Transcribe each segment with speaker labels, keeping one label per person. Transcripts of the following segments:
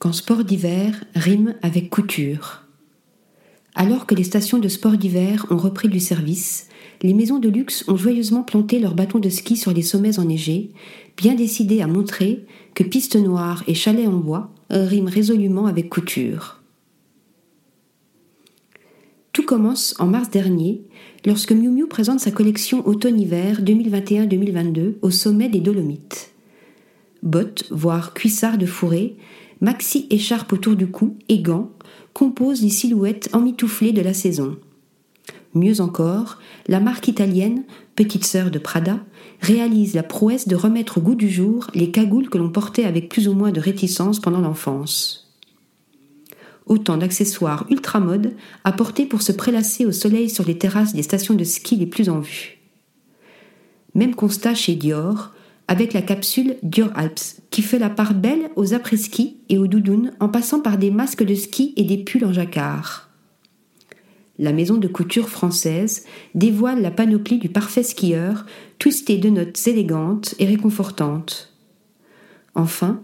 Speaker 1: quand sport d'hiver rime avec couture. Alors que les stations de sport d'hiver ont repris du service, les maisons de luxe ont joyeusement planté leurs bâtons de ski sur les sommets enneigés, bien décidées à montrer que piste noire et chalet en bois riment résolument avec couture. Tout commence en mars dernier, lorsque Miu Miu présente sa collection automne-hiver 2021-2022 au sommet des Dolomites. Bottes, voire cuissards de fourré, maxi écharpe autour du cou et gants composent les silhouettes emmitouflées de la saison. Mieux encore, la marque italienne, petite sœur de Prada, réalise la prouesse de remettre au goût du jour les cagoules que l'on portait avec plus ou moins de réticence pendant l'enfance. Autant d'accessoires ultra mode à porter pour se prélasser au soleil sur les terrasses des stations de ski les plus en vue. Même constat chez Dior, avec la capsule Dior Alps, fait la part belle aux après-ski et aux doudounes en passant par des masques de ski et des pulls en jacquard. La maison de couture française dévoile la panoplie du parfait skieur, twistée de notes élégantes et réconfortantes. Enfin,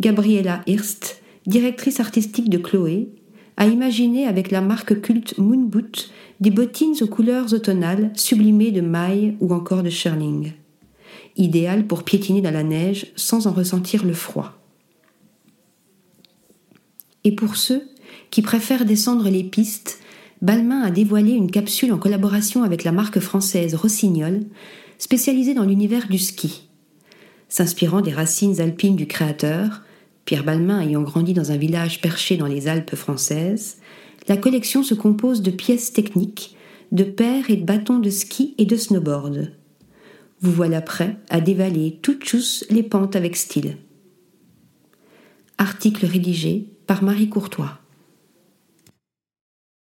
Speaker 1: Gabriella Hirst, directrice artistique de Chloé, a imaginé avec la marque culte Moonboot des bottines aux couleurs automnales sublimées de mailles ou encore de shirling idéal pour piétiner dans la neige sans en ressentir le froid. Et pour ceux qui préfèrent descendre les pistes, Balmain a dévoilé une capsule en collaboration avec la marque française Rossignol, spécialisée dans l'univers du ski. S'inspirant des racines alpines du créateur, Pierre Balmain ayant grandi dans un village perché dans les Alpes françaises, la collection se compose de pièces techniques, de paires et de bâtons de ski et de snowboard. Vous voilà prêt à dévaler toutes chousse les pentes avec style. Article rédigé par Marie Courtois.